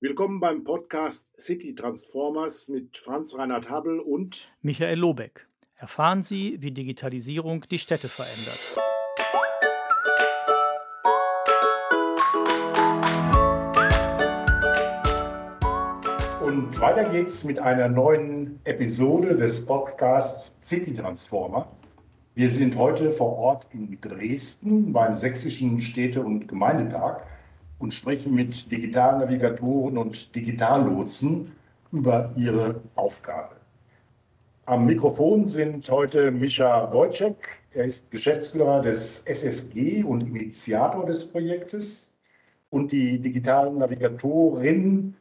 Willkommen beim Podcast City Transformers mit Franz Reinhard Habel und Michael Lobeck. Erfahren Sie, wie Digitalisierung die Städte verändert. Und weiter geht's mit einer neuen Episode des Podcasts City Transformer. Wir sind heute vor Ort in Dresden beim Sächsischen Städte- und Gemeindetag und sprechen mit Digitalnavigatoren und Digitallotsen über ihre Aufgabe. Am Mikrofon sind heute Mischa Wojcek. Er ist Geschäftsführer des SSG und Initiator des Projektes. Und die digitalen Navigatorin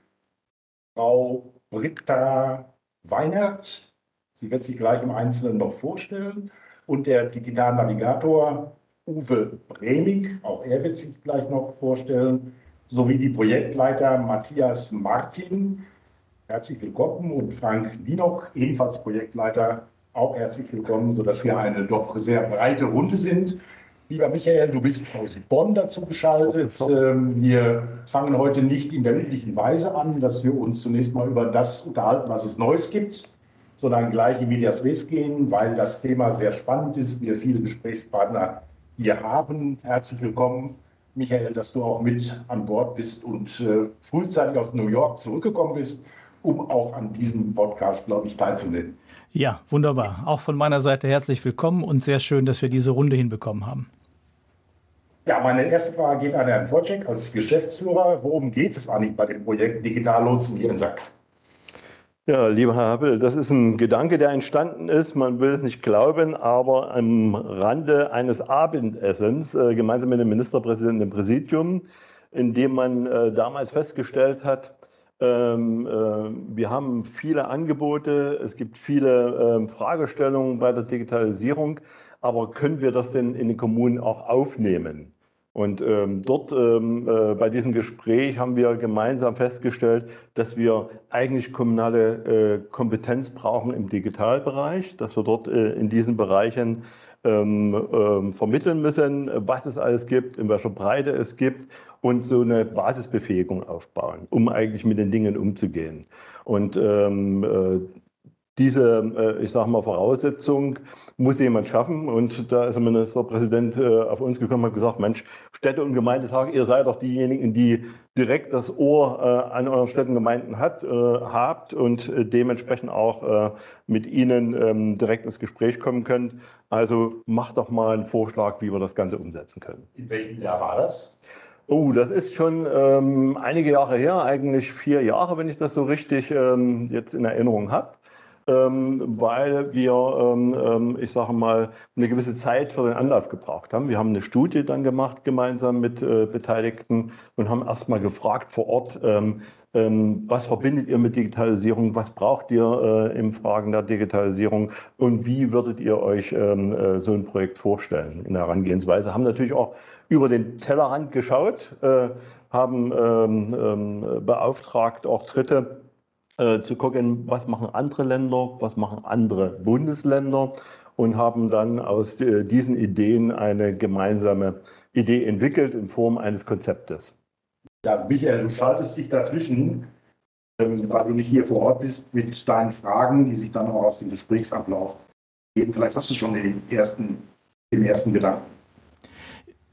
Frau Britta Weinert. Sie wird sich gleich im Einzelnen noch vorstellen und der Digitalnavigator Uwe Bremig, auch er wird sich gleich noch vorstellen, sowie die Projektleiter Matthias Martin. Herzlich willkommen und Frank Nienock, ebenfalls Projektleiter, auch herzlich willkommen, sodass wir eine doch sehr breite Runde sind. Lieber Michael, du bist aus Bonn dazu geschaltet. Ähm, wir fangen heute nicht in der üblichen Weise an, dass wir uns zunächst mal über das unterhalten, was es Neues gibt sondern gleich in Medias Res gehen, weil das Thema sehr spannend ist. Wir viele Gesprächspartner hier haben. Herzlich willkommen, Michael, dass du auch mit an Bord bist und äh, frühzeitig aus New York zurückgekommen bist, um auch an diesem Podcast, glaube ich, teilzunehmen. Ja, wunderbar. Auch von meiner Seite herzlich willkommen und sehr schön, dass wir diese Runde hinbekommen haben. Ja, meine erste Frage geht an Herrn Wojcik als Geschäftsführer. Worum geht es eigentlich bei dem Projekt Digitallotsen hier in Sachsen? Ja, lieber Herr Happel, das ist ein Gedanke, der entstanden ist. Man will es nicht glauben, aber am Rande eines Abendessens, äh, gemeinsam mit dem Ministerpräsidenten im Präsidium, in dem man äh, damals festgestellt hat, ähm, äh, wir haben viele Angebote, es gibt viele ähm, Fragestellungen bei der Digitalisierung, aber können wir das denn in den Kommunen auch aufnehmen? Und ähm, dort ähm, äh, bei diesem Gespräch haben wir gemeinsam festgestellt, dass wir eigentlich kommunale äh, Kompetenz brauchen im Digitalbereich, dass wir dort äh, in diesen Bereichen ähm, ähm vermitteln müssen, was es alles gibt, in welcher Breite es gibt und so eine Basisbefähigung aufbauen, um eigentlich mit den Dingen umzugehen. Und ähm, äh, diese, äh, ich sage mal, Voraussetzung muss jemand schaffen. Und da ist der Ministerpräsident äh, auf uns gekommen und hat gesagt, Mensch, Städte- und Gemeindetag, ihr seid doch diejenigen, die direkt das Ohr äh, an euren Städten und Gemeinden hat, habt und dementsprechend auch mit ihnen ähm, direkt ins Gespräch kommen könnt. Also macht doch mal einen Vorschlag, wie wir das Ganze umsetzen können. In welchem Jahr war das? Oh, das ist schon ähm, einige Jahre her, eigentlich vier Jahre, wenn ich das so richtig ähm, jetzt in Erinnerung habe weil wir, ähm, ähm, ich sage mal, eine gewisse Zeit für den Anlauf gebraucht haben. Wir haben eine Studie dann gemacht, gemeinsam mit äh, Beteiligten und haben erstmal gefragt vor Ort, ähm, ähm, was verbindet ihr mit Digitalisierung? Was braucht ihr äh, im Fragen der Digitalisierung? Und wie würdet ihr euch ähm, äh, so ein Projekt vorstellen in der Herangehensweise? Haben natürlich auch über den Tellerrand geschaut, äh, haben ähm, ähm beauftragt auch Dritte, äh, zu gucken, was machen andere Länder, was machen andere Bundesländer und haben dann aus äh, diesen Ideen eine gemeinsame Idee entwickelt in Form eines Konzeptes. Ja, Michael, du schaltest dich dazwischen, ähm, weil du nicht hier vor Ort bist, mit deinen Fragen, die sich dann auch aus dem Gesprächsablauf geben. Vielleicht hast du schon den ersten, den ersten Gedanken.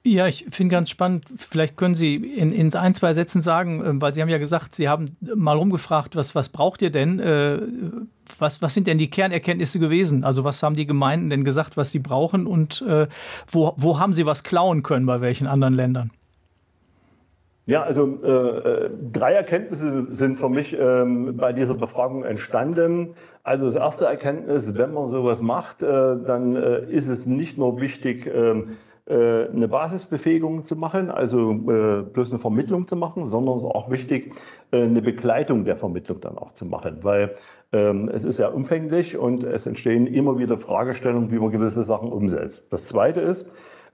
Ja, ich finde ganz spannend, vielleicht können Sie in, in, ein, zwei Sätzen sagen, ähm, weil Sie haben ja gesagt, Sie haben mal rumgefragt, was, was braucht ihr denn? Äh, was, was sind denn die Kernerkenntnisse gewesen? Also was haben die Gemeinden denn gesagt, was sie brauchen und äh, wo, wo haben sie was klauen können bei welchen anderen Ländern? Ja, also äh, äh drei Erkenntnisse sind für mich ähm, bei dieser Befragung entstanden. Also das erste Erkenntnis, wenn man sowas macht, äh, dann äh, ist es nicht nur wichtig, ähm, äh, eine Basisbefähigung zu machen, also äh, bloß eine Vermittlung zu machen, sondern es ist auch wichtig, äh, eine Begleitung der Vermittlung dann auch zu machen, weil ähm, es ist ja umfänglich und es entstehen immer wieder Fragestellungen, wie man gewisse Sachen umsetzt. Das Zweite ist,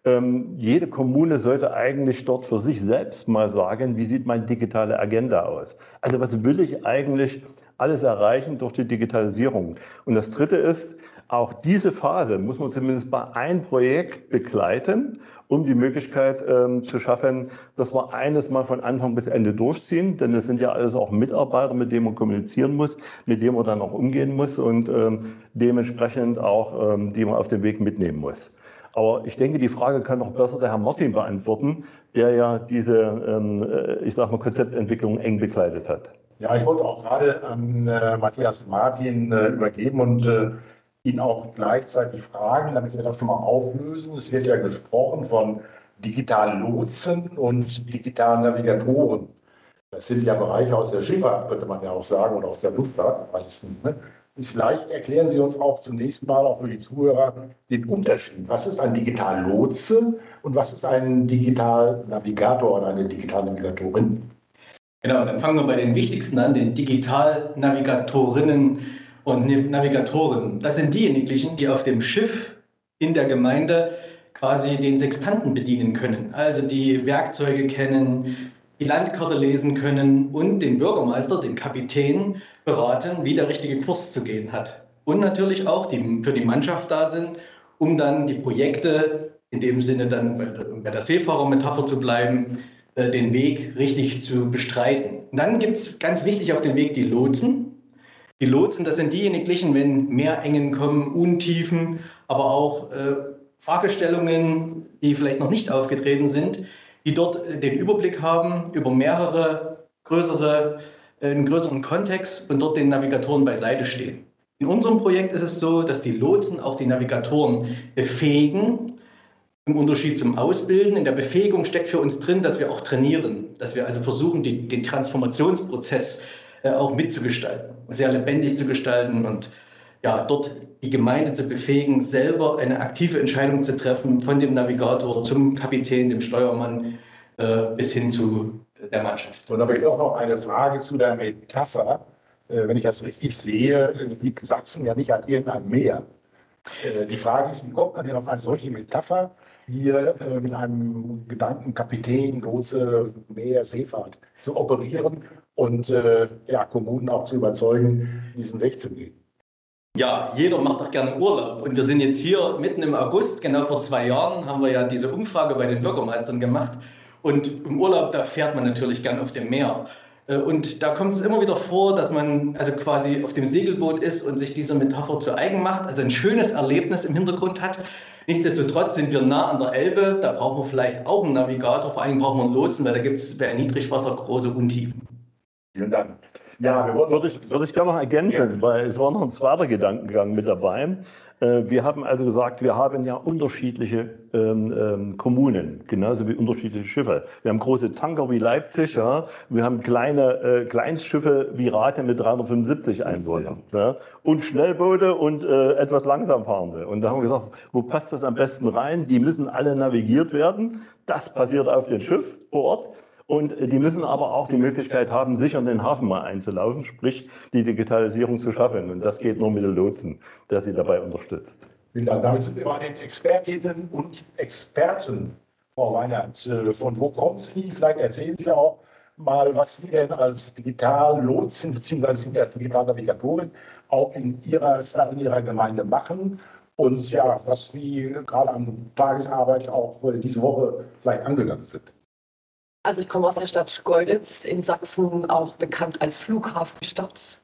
ähm, jede Kommune sollte eigentlich dort für sich selbst mal sagen, wie sieht meine digitale Agenda aus? Also was will ich eigentlich alles erreichen durch die Digitalisierung? Und das Dritte ist, auch diese Phase muss man zumindest bei einem Projekt begleiten, um die Möglichkeit ähm, zu schaffen, dass wir eines mal von Anfang bis Ende durchziehen. Denn es sind ja alles auch Mitarbeiter, mit denen man kommunizieren muss, mit denen man dann auch umgehen muss und ähm, dementsprechend auch, ähm, die man auf dem Weg mitnehmen muss. Aber ich denke, die Frage kann noch besser der Herr Martin beantworten, der ja diese, ähm, äh, ich sage mal, Konzeptentwicklung eng begleitet hat. Ja, ich wollte auch gerade an äh, Matthias Martin äh, übergeben und äh, ihn auch gleichzeitig fragen, damit wir das schon mal auflösen. Es wird ja gesprochen von digitalen Lotsen und digitalen Navigatoren. Das sind ja Bereiche aus der Schifffahrt, könnte man ja auch sagen, oder aus der Luftfahrt meistens. Ne? Vielleicht erklären Sie uns auch zunächst mal, auch für die Zuhörer, den Unterschied. Was ist ein Digital-Lotse und was ist ein Digital-Navigator oder eine Digital-Navigatorin? Genau, dann fangen wir bei den wichtigsten an, den Digital-Navigatorinnen und Navigatoren. Das sind diejenigen, die auf dem Schiff in der Gemeinde quasi den Sextanten bedienen können. Also die Werkzeuge kennen, die Landkarte lesen können und den Bürgermeister, den Kapitän, beraten, wie der richtige Kurs zu gehen hat. Und natürlich auch die für die Mannschaft da sind, um dann die Projekte, in dem Sinne dann bei der Seefahrermetapher zu bleiben, äh, den Weg richtig zu bestreiten. Und dann gibt es ganz wichtig auf dem Weg die Lotsen. Die Lotsen, das sind diejenigen, wenn Meerengen kommen, Untiefen, aber auch äh, Fragestellungen, die vielleicht noch nicht aufgetreten sind, die dort äh, den Überblick haben über mehrere größere, äh, einen größeren Kontext und dort den Navigatoren beiseite stehen. In unserem Projekt ist es so, dass die Lotsen auch die Navigatoren befähigen, im Unterschied zum Ausbilden. In der Befähigung steckt für uns drin, dass wir auch trainieren, dass wir also versuchen, die, den Transformationsprozess auch mitzugestalten, sehr lebendig zu gestalten und ja, dort die Gemeinde zu befähigen, selber eine aktive Entscheidung zu treffen, von dem Navigator zum Kapitän, dem Steuermann äh, bis hin zu der Mannschaft. Und da habe ich auch noch eine Frage zu der Metapher. Äh, wenn ich das richtig sehe, liegt Sachsen ja nicht an irgendeinem Meer. Äh, die Frage ist, wie kommt man denn auf eine solche Metapher, hier äh, mit einem Gedankenkapitän große Meer, Seefahrt zu operieren und äh, ja, Kommunen auch zu überzeugen, diesen Weg zu gehen? Ja, jeder macht doch gerne Urlaub. Und wir sind jetzt hier mitten im August, genau vor zwei Jahren, haben wir ja diese Umfrage bei den Bürgermeistern gemacht. Und im Urlaub, da fährt man natürlich gern auf dem Meer. Äh, und da kommt es immer wieder vor, dass man also quasi auf dem Segelboot ist und sich diese Metapher zu eigen macht, also ein schönes Erlebnis im Hintergrund hat. Nichtsdestotrotz sind wir nah an der Elbe, da brauchen wir vielleicht auch einen Navigator, vor allem brauchen wir einen Lotsen, weil da gibt es bei Niedrigwasser große Untiefen. Vielen Dank. Ja, würde ich, würde ich gerne noch ergänzen, ja. weil es war noch ein zweiter Gedankengang mit dabei. Äh, wir haben also gesagt, wir haben ja unterschiedliche ähm, ähm, Kommunen, genauso wie unterschiedliche Schiffe. Wir haben große Tanker wie Leipzig, ja. wir haben kleine äh, Kleinstschiffe wie Rate mit 375 Einwohnern ja. und Schnellboote und äh, etwas langsam fahrende. Und da haben wir gesagt, wo passt das am besten rein? Die müssen alle navigiert werden. Das passiert auf dem Schiff vor Ort. Und die müssen aber auch die Möglichkeit haben, sicher in den Hafen mal einzulaufen, sprich die Digitalisierung zu schaffen. Und das geht nur mit dem Lotsen, der sie dabei unterstützt. Vielen Dank. Damit sind wir bei den Expertinnen und Experten, Frau Weinert. Äh, von wo kommen Sie? Vielleicht erzählen Sie auch mal, was Sie denn als Digital-Lotsen bzw. Digital-Navigatorin auch in Ihrer Stadt, in Ihrer Gemeinde machen und ja, was Sie gerade an Tagesarbeit auch diese Woche vielleicht angegangen sind. Also ich komme aus der Stadt Schgolditz in Sachsen, auch bekannt als Flughafenstadt.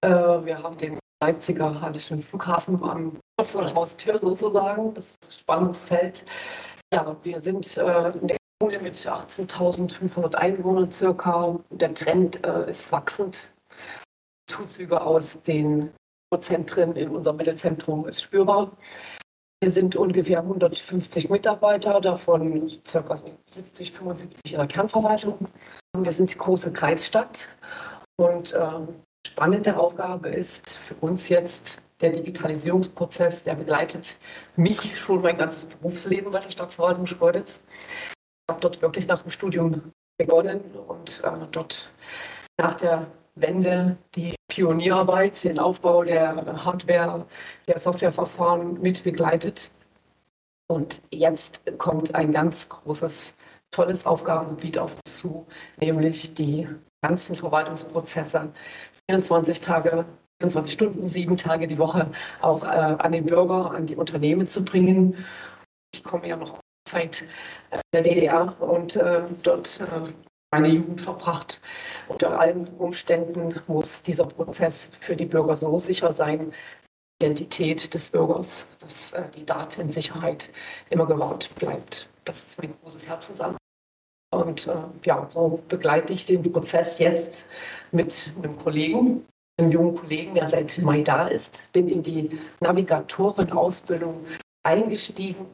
Äh, wir haben den Leipziger Hallischen Flughafen am Haustür sozusagen, das Spannungsfeld. Ja, wir sind äh, eine Kommune mit 18.500 Einwohnern circa. Der Trend äh, ist wachsend. Zuzüge aus den Zentren in unserem Mittelzentrum ist spürbar. Wir sind ungefähr 150 Mitarbeiter, davon ca. 70, 75 in der Kernverwaltung. Wir sind die große Kreisstadt und äh, spannende Aufgabe ist für uns jetzt der Digitalisierungsprozess, der begleitet mich schon mein ganzes Berufsleben bei der Stadtverwaltung Schleuditz. Ich habe dort wirklich nach dem Studium begonnen und äh, dort nach der Wende die Pionierarbeit, den Aufbau der Hardware, der Softwareverfahren mit begleitet. Und jetzt kommt ein ganz großes, tolles Aufgabengebiet auf uns zu, nämlich die ganzen Verwaltungsprozesse 24 Tage 24 Stunden, sieben Tage die Woche auch äh, an den Bürger, an die Unternehmen zu bringen. Ich komme ja noch aus der Zeit äh, der DDR und äh, dort äh, meine Jugend verbracht. Unter allen Umständen muss dieser Prozess für die Bürger so sicher sein, Identität des Bürgers, dass äh, die Datensicherheit immer gewahrt bleibt. Das ist mein großes Herzensanliegen. Und äh, ja, so begleite ich den Prozess jetzt mit einem Kollegen, einem jungen Kollegen, der seit Mai da ist. Bin in die Navigatorenausbildung eingestiegen,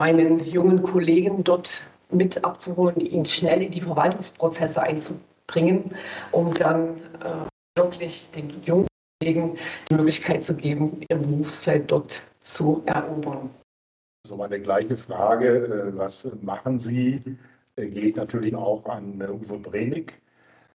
meinen jungen Kollegen dort mit abzuholen, ihn schnell in die Verwaltungsprozesse einzubringen, um dann äh, wirklich den jungen Kollegen die Möglichkeit zu geben, ihr Berufsfeld dort zu erobern. So meine gleiche Frage, äh, was machen Sie äh, geht natürlich auch an äh, Uwe Brenig.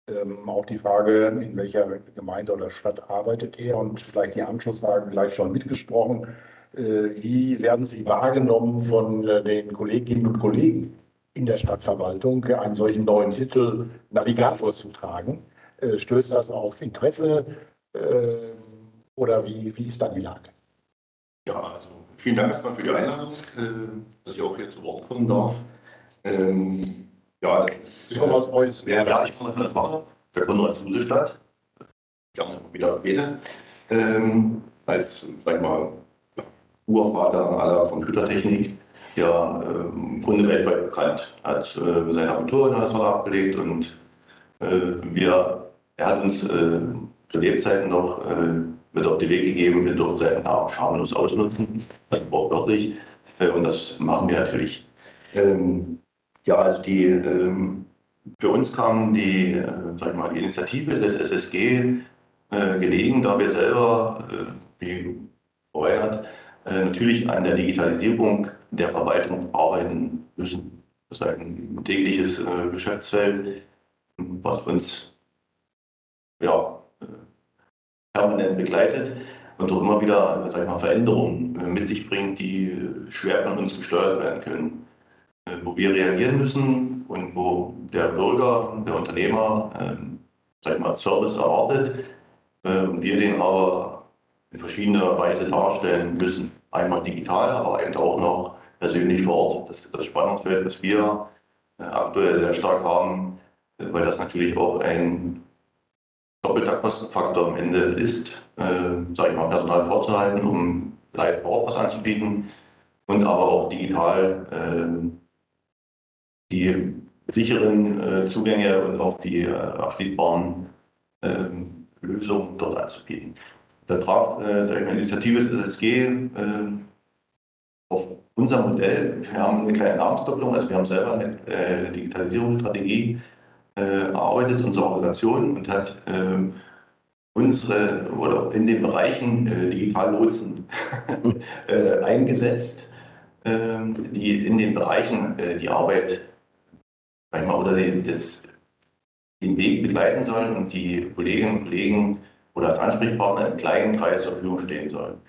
Ähm, auch die Frage, in welcher Gemeinde oder Stadt arbeitet er und vielleicht die Anschlussfrage gleich schon mitgesprochen. Äh, wie werden Sie wahrgenommen von äh, den Kolleginnen und Kollegen in der Stadtverwaltung, einen solchen neuen Titel Navigator zu tragen? Äh, stößt das auf Interesse oder wie, wie ist da die Lage? Ja, also vielen Dank erstmal für die Einladung, dass ich auch hier zu Wort kommen darf. Ähm, ja, das ist. Ich komme aus Neues. Ja, ja, ich komme aus Neues. Der Konrad Fusestadt. Gerne wieder erwähne. Ähm, als, sag ich mal, Urvater aller Computertechnik. Ja, ähm, Kunde weltweit bekannt. Hat äh, sein Abitur in Hausmann abgelegt und äh, wir, er hat uns äh, zu Lebzeiten noch mit auf den Weg gegeben, wir dürfen seinen Namen schamlos ausnutzen, also wortwörtlich. Und das machen wir natürlich. Ähm, ja, also die, ähm, für uns kam die, äh, sag ich mal, die Initiative des SSG äh, gelegen, da wir selber, äh, wie Weihnacht, äh, natürlich an der Digitalisierung der Verwaltung arbeiten müssen. Das ist ein tägliches äh, Geschäftsfeld, was uns ja, äh, permanent begleitet und auch immer wieder sag ich mal, Veränderungen mit sich bringt, die schwer von uns gesteuert werden können. Äh, wo wir reagieren müssen und wo der Bürger, der Unternehmer, äh, sag mal, Service erwartet äh, wir den aber in verschiedener Weise darstellen müssen. Einmal digital, aber eben auch noch persönlich vor Ort. Das ist das Spannungsfeld, das wir äh, aktuell sehr stark haben, äh, weil das natürlich auch ein doppelter Kostenfaktor am Ende ist, äh, sage ich mal, Personal vorzuhalten, um live vor Ort was anzubieten und aber auch digital äh, die sicheren äh, Zugänge und auch die äh, abschließbaren ähm, Lösungen dort anzubieten. Da traf äh, eine Initiative des SSG äh, auf unser Modell. Wir haben eine kleine Namensdoppelung, also wir haben selber eine äh, Digitalisierungsstrategie äh, erarbeitet, unsere Organisation, und hat ähm, unsere oder in den Bereichen äh, Digitallotsen äh, eingesetzt, äh, die in den Bereichen äh, die Arbeit einmal oder den, das, den Weg begleiten sollen und die Kolleginnen und Kollegen oder als Ansprechpartner im kleinen Kreis zur Verfügung stehen sollen.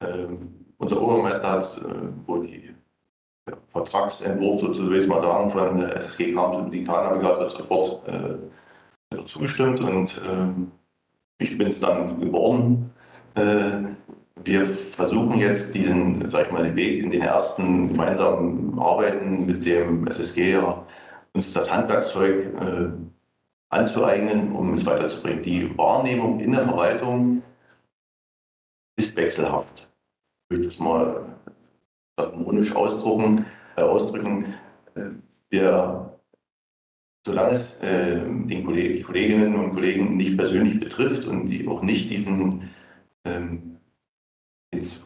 Ähm, unser Obermeister hat äh, wo die ja, Vertragsentwurf, so will ich mal sagen, von der SSG kam zum Digitalnavigator sofort äh, zugestimmt und äh, ich bin es dann geworden. Äh, wir versuchen jetzt diesen, sag ich mal, den Weg in den ersten gemeinsamen Arbeiten mit dem SSG ja uns das Handwerkszeug äh, anzueignen, um es weiterzubringen. Die Wahrnehmung in der Verwaltung ist wechselhaft. Ich will das mal harmonisch äh, ausdrücken. Äh, wir, solange es äh, den Kolleg Kolleginnen und Kollegen nicht persönlich betrifft und die auch nicht diesen ähm,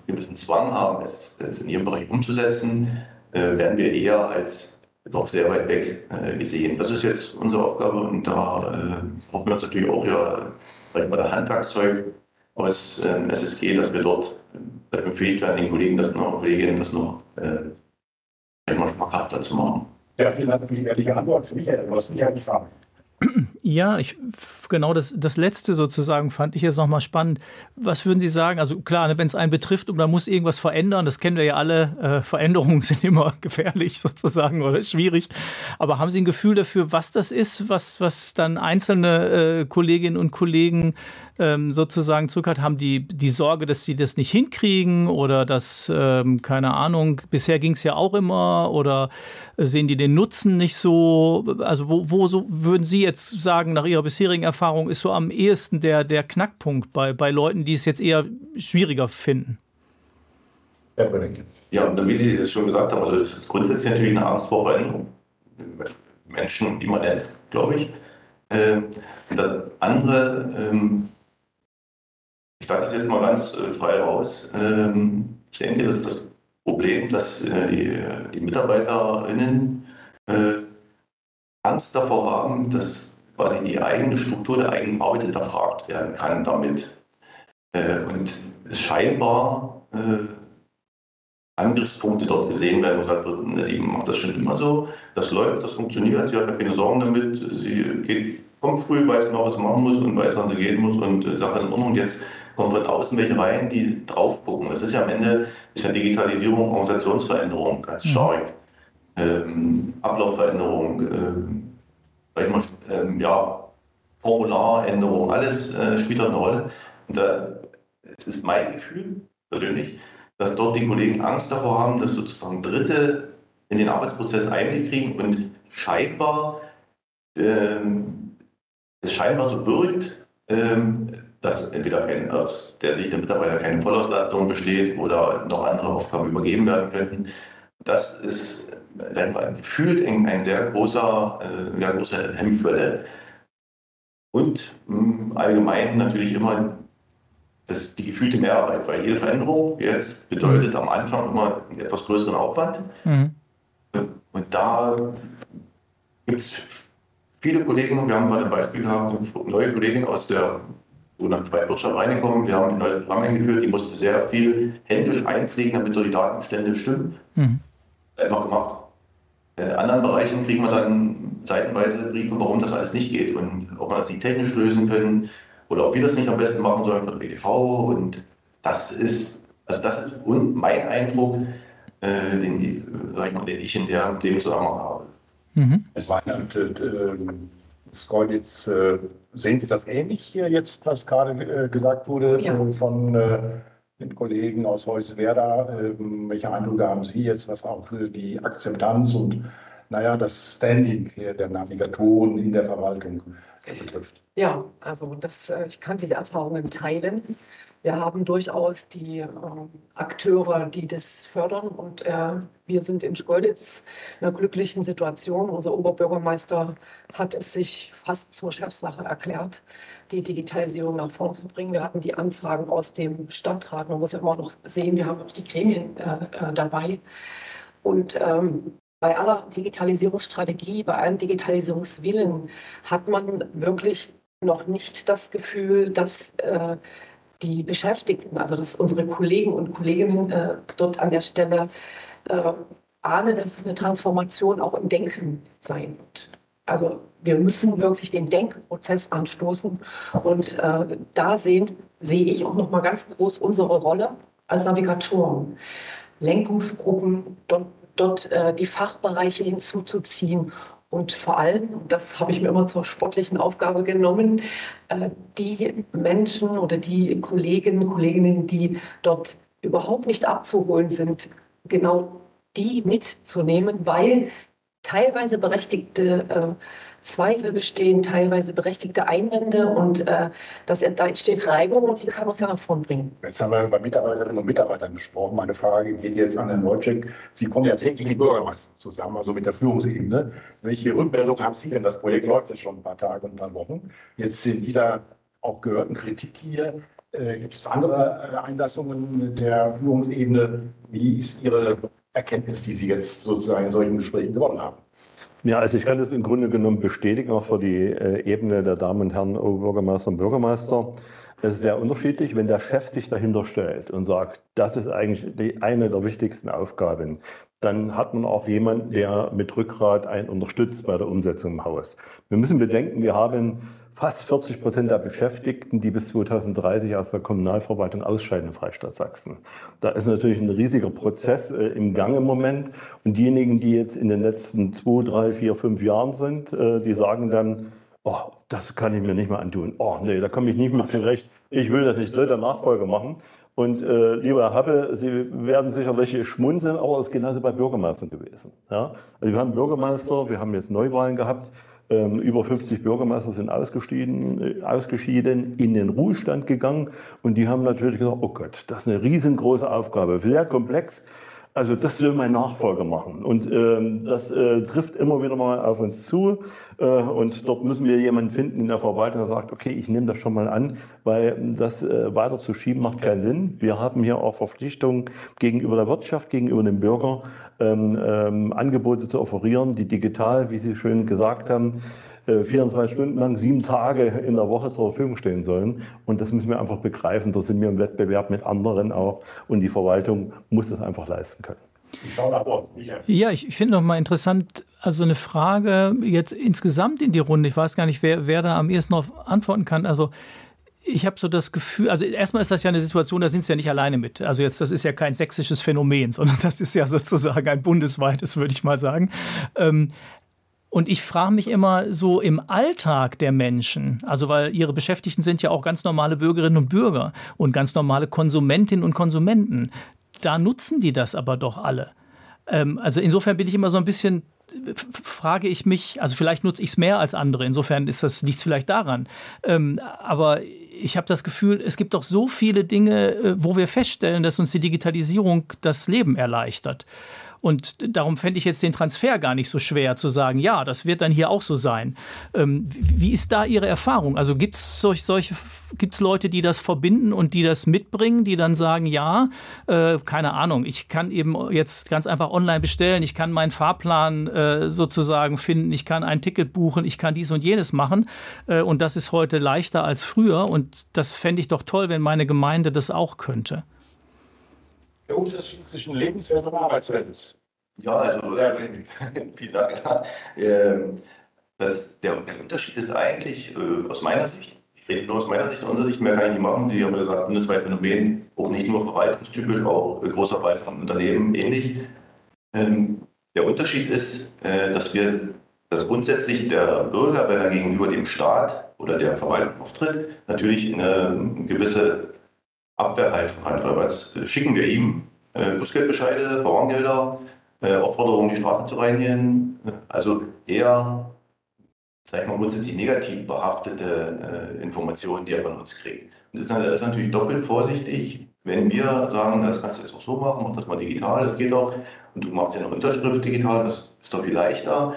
gewissen Zwang haben, es, es in ihrem Bereich umzusetzen, äh, werden wir eher als noch sehr weit weg äh, gesehen. Das ist jetzt unsere Aufgabe und da äh, brauchen wir uns natürlich auch ja, sag mal, der Handwerkszeug aus äh, SSG, dass wir dort äh, befähigt werden, den Kollegen das noch, Kolleginnen das noch äh, schmackhafter zu machen. Ja, vielen Dank für die ehrliche Antwort. Michael, du hast mich eine Frage. Ja, ich, genau das, das letzte sozusagen fand ich jetzt nochmal spannend. Was würden Sie sagen? Also klar, ne, wenn es einen betrifft und man muss irgendwas verändern, das kennen wir ja alle, äh, Veränderungen sind immer gefährlich sozusagen oder schwierig. Aber haben Sie ein Gefühl dafür, was das ist, was, was dann einzelne äh, Kolleginnen und Kollegen ähm, sozusagen zurück haben die, die Sorge, dass sie das nicht hinkriegen oder dass, ähm, keine Ahnung, bisher ging es ja auch immer oder sehen die den Nutzen nicht so? Also wo, wo so würden Sie jetzt sagen, nach Ihrer bisherigen Erfahrung, ist so am ehesten der, der Knackpunkt bei, bei Leuten, die es jetzt eher schwieriger finden? Ja, und wie Sie das schon gesagt haben, also das ist grundsätzlich natürlich eine Angst vor Veränderung. Menschen immanent, glaube ich. Ähm, und das andere, ähm, ich sage das jetzt mal ganz äh, frei raus. Ähm, ich denke, das ist das Problem, dass äh, die, die MitarbeiterInnen äh, Angst davor haben, dass quasi die eigene Struktur der eigenen Arbeit hinterfragt werden kann damit. und es scheinbar Angriffspunkte dort gesehen werden und gesagt wird, die macht das schon immer so, das läuft, das funktioniert, sie hat ja keine Sorgen damit, sie geht, kommt früh, weiß genau, was sie machen muss und weiß, wann sie gehen muss und äh, sagt dann in Ordnung, jetzt kommen von außen welche rein, die drauf gucken. Das ist ja am Ende ist ja Digitalisierung, Organisationsveränderung ganz mhm. stark. Ähm, Ablaufveränderung, ähm, mal, ähm, ja, Formularänderung, alles äh, spielt eine Rolle. Und da, es ist mein Gefühl persönlich, dass dort die Kollegen Angst davor haben, dass sozusagen Dritte in den Arbeitsprozess Einblick kriegen und scheinbar ähm, es scheinbar so birgt, ähm, dass entweder kein, aus der Sicht der Mitarbeiter keine Vollauslastung besteht oder noch andere Aufgaben übergeben werden könnten. Das ist wir, gefühlt ein, ein sehr großer, äh, sehr große Hemmschwelle. Und mh, hm, allgemein natürlich immer das, die gefühlte Mehrarbeit, weil jede Veränderung jetzt bedeutet am Anfang immer einen etwas größeren Aufwand. Mhm. Und da gibt es viele Kollegen, wir haben mal ein Beispiel gehabt, neue Kollegin aus der sogenannten Wirtschaft reingekommen. Wir haben ein neues Programm eingeführt, die musste sehr viel händisch einpflegen, damit so die Datenstände stimmen. Mhm. Einfach gemacht. In anderen Bereichen kriegen wir dann seitenweise Briefe, warum das alles nicht geht und ob man das nicht technisch lösen können oder ob wir das nicht am besten machen sollen von der BDV. Und das ist, also das ist mein Eindruck, äh, den, sag ich mal, den ich in der Lebenszusammenhang habe. Mhm. Es war äh, Skolditz, äh, sehen Sie das ähnlich hier jetzt, was gerade äh, gesagt wurde ja. äh, von äh, den Kollegen aus Heuswerda? Ähm, welche Eindrücke haben Sie jetzt, was auch die Akzeptanz und naja, das Standing der Navigatoren in der Verwaltung betrifft? Ja, also das, äh, ich kann diese Erfahrungen teilen. Wir haben durchaus die äh, Akteure, die das fördern. Und äh, wir sind in Schkeuditz in einer glücklichen Situation. Unser Oberbürgermeister hat es sich fast zur Chefsache erklärt, die Digitalisierung nach vorne zu bringen. Wir hatten die Anfragen aus dem Stadtrat. Man muss ja immer noch sehen, wir haben auch die Gremien äh, äh dabei. Und ähm, bei aller Digitalisierungsstrategie, bei allem Digitalisierungswillen hat man wirklich noch nicht das Gefühl, dass äh, die Beschäftigten, also dass unsere Kollegen und Kolleginnen äh, dort an der Stelle äh, ahnen, dass es eine Transformation auch im Denken sein wird. Also wir müssen wirklich den Denkprozess anstoßen und äh, da sehen, sehe ich auch noch mal ganz groß unsere Rolle als Navigatoren, Lenkungsgruppen, dort, dort äh, die Fachbereiche hinzuzuziehen und vor allem, das habe ich mir immer zur sportlichen Aufgabe genommen, äh, die Menschen oder die Kolleginnen und Kolleginnen, die dort überhaupt nicht abzuholen sind, genau die mitzunehmen, weil teilweise berechtigte äh, Zweifel bestehen, teilweise berechtigte Einwände und äh, das, da entsteht Reibung und die kann uns ja nach vorn bringen. Jetzt haben wir über Mitarbeiterinnen und Mitarbeiter gesprochen. Meine Frage geht jetzt an Herrn Wojcik. Sie kommen ja täglich mit Bürgermeister zusammen, also mit der Führungsebene. Welche Rückmeldung haben Sie denn? Das Projekt läuft jetzt schon ein paar Tage und ein paar Wochen. Jetzt in dieser auch gehörten Kritik hier, äh, gibt es andere äh, Einlassungen der Führungsebene? Wie ist Ihre Erkenntnis, die Sie jetzt sozusagen in solchen Gesprächen gewonnen haben? Ja, also ich kann das im Grunde genommen bestätigen, auch für die äh, Ebene der Damen und Herren Bürgermeister und Bürgermeister. Es ist sehr unterschiedlich, wenn der Chef sich dahinter stellt und sagt, das ist eigentlich die, eine der wichtigsten Aufgaben, dann hat man auch jemanden, der mit Rückgrat einen unterstützt bei der Umsetzung im Haus. Wir müssen bedenken, wir haben fast 40 Prozent der Beschäftigten, die bis 2030 aus der Kommunalverwaltung ausscheiden im Freistaat Sachsen. Da ist natürlich ein riesiger Prozess äh, im Gang im Moment. Und diejenigen, die jetzt in den letzten zwei, drei, vier, fünf Jahren sind, äh, die sagen dann, oh, das kann ich mir nicht mehr antun. Oh, nee, da komme ich nicht mehr zurecht. Ich will das nicht, soll der Nachfolger machen. Und äh, lieber Herr Happe, Sie werden sicherlich schmunzeln, aber es ist genauso bei Bürgermeistern gewesen. Ja? Also wir haben Bürgermeister, wir haben jetzt Neuwahlen gehabt, über 50 Bürgermeister sind ausgeschieden, äh, ausgeschieden, in den Ruhestand gegangen und die haben natürlich gesagt, oh Gott, das ist eine riesengroße Aufgabe, sehr komplex. Also das soll mein Nachfolger machen. Und ähm, das äh, trifft immer wieder mal auf uns zu. Äh, und dort müssen wir jemanden finden in der Verwaltung, der sagt, okay, ich nehme das schon mal an, weil das äh, weiter zu schieben macht keinen Sinn. Wir haben hier auch Verpflichtungen gegenüber der Wirtschaft, gegenüber dem Bürger, ähm, ähm, Angebote zu offerieren, die digital, wie Sie schön gesagt haben, 24 äh, Stunden lang, sieben Tage in der Woche zur Verfügung stehen sollen. Und das müssen wir einfach begreifen. Da sind wir im Wettbewerb mit anderen auch. Und die Verwaltung muss das einfach leisten können. Ich schaue nach Bord. Ja, ich finde noch mal interessant, also eine Frage jetzt insgesamt in die Runde. Ich weiß gar nicht, wer, wer da am ehesten darauf antworten kann. Also ich habe so das Gefühl, also erstmal ist das ja eine Situation, da sind sie ja nicht alleine mit. Also jetzt, das ist ja kein sächsisches Phänomen, sondern das ist ja sozusagen ein bundesweites, würde ich mal sagen. Ähm, und ich frage mich immer so im Alltag der Menschen, also weil ihre Beschäftigten sind ja auch ganz normale Bürgerinnen und Bürger und ganz normale Konsumentinnen und Konsumenten. Da nutzen die das aber doch alle. Ähm, also insofern bin ich immer so ein bisschen, frage ich mich, also vielleicht nutze ich es mehr als andere, insofern ist das, liegt vielleicht daran. Ähm, aber ich habe das Gefühl, es gibt doch so viele Dinge, äh, wo wir feststellen, dass uns die Digitalisierung das Leben erleichtert. Und darum fände ich jetzt den Transfer gar nicht so schwer zu sagen, ja, das wird dann hier auch so sein. Ähm, wie ist da Ihre Erfahrung? Also gibt es solch, solche, gibt's Leute, die das verbinden und die das mitbringen, die dann sagen, ja, äh, keine Ahnung, ich kann eben jetzt ganz einfach online bestellen, ich kann meinen Fahrplan äh, sozusagen finden, ich kann ein Ticket buchen, ich kann dies und jenes machen. Äh, und das ist heute leichter als früher. Und das fände ich doch toll, wenn meine Gemeinde das auch könnte der Unterschied zwischen Lebenswelt und Arbeitswelt? Ja, also ja, vielen Dank. Ähm, das, der, der, Unterschied ist eigentlich äh, aus meiner Sicht, ich rede nur aus meiner Sicht, unserer Sicht, mehr kann ich nicht machen. Sie haben gesagt, bundesweit Phänomen, auch nicht nur verwaltungstypisch, auch äh, Großarbeit von Unternehmen ähnlich. Ähm, der Unterschied ist, äh, dass wir, dass grundsätzlich der Bürger, wenn er gegenüber dem Staat oder der Verwaltung auftritt, natürlich eine gewisse Abwehrhaltung hat. Weil was schicken wir ihm? Äh, Bußgeldbescheide, Verwarngelder, äh, Aufforderungen, die Straßen zu reinigen. Also eher, sag ich mal, grundsätzlich negativ behaftete äh, Informationen, die er von uns kriegt. Und das ist, natürlich doppelt vorsichtig, wenn wir sagen, das kannst du jetzt auch so machen, mach das mal digital, das geht doch. Und du machst ja noch Unterschrift digital, das ist doch viel leichter.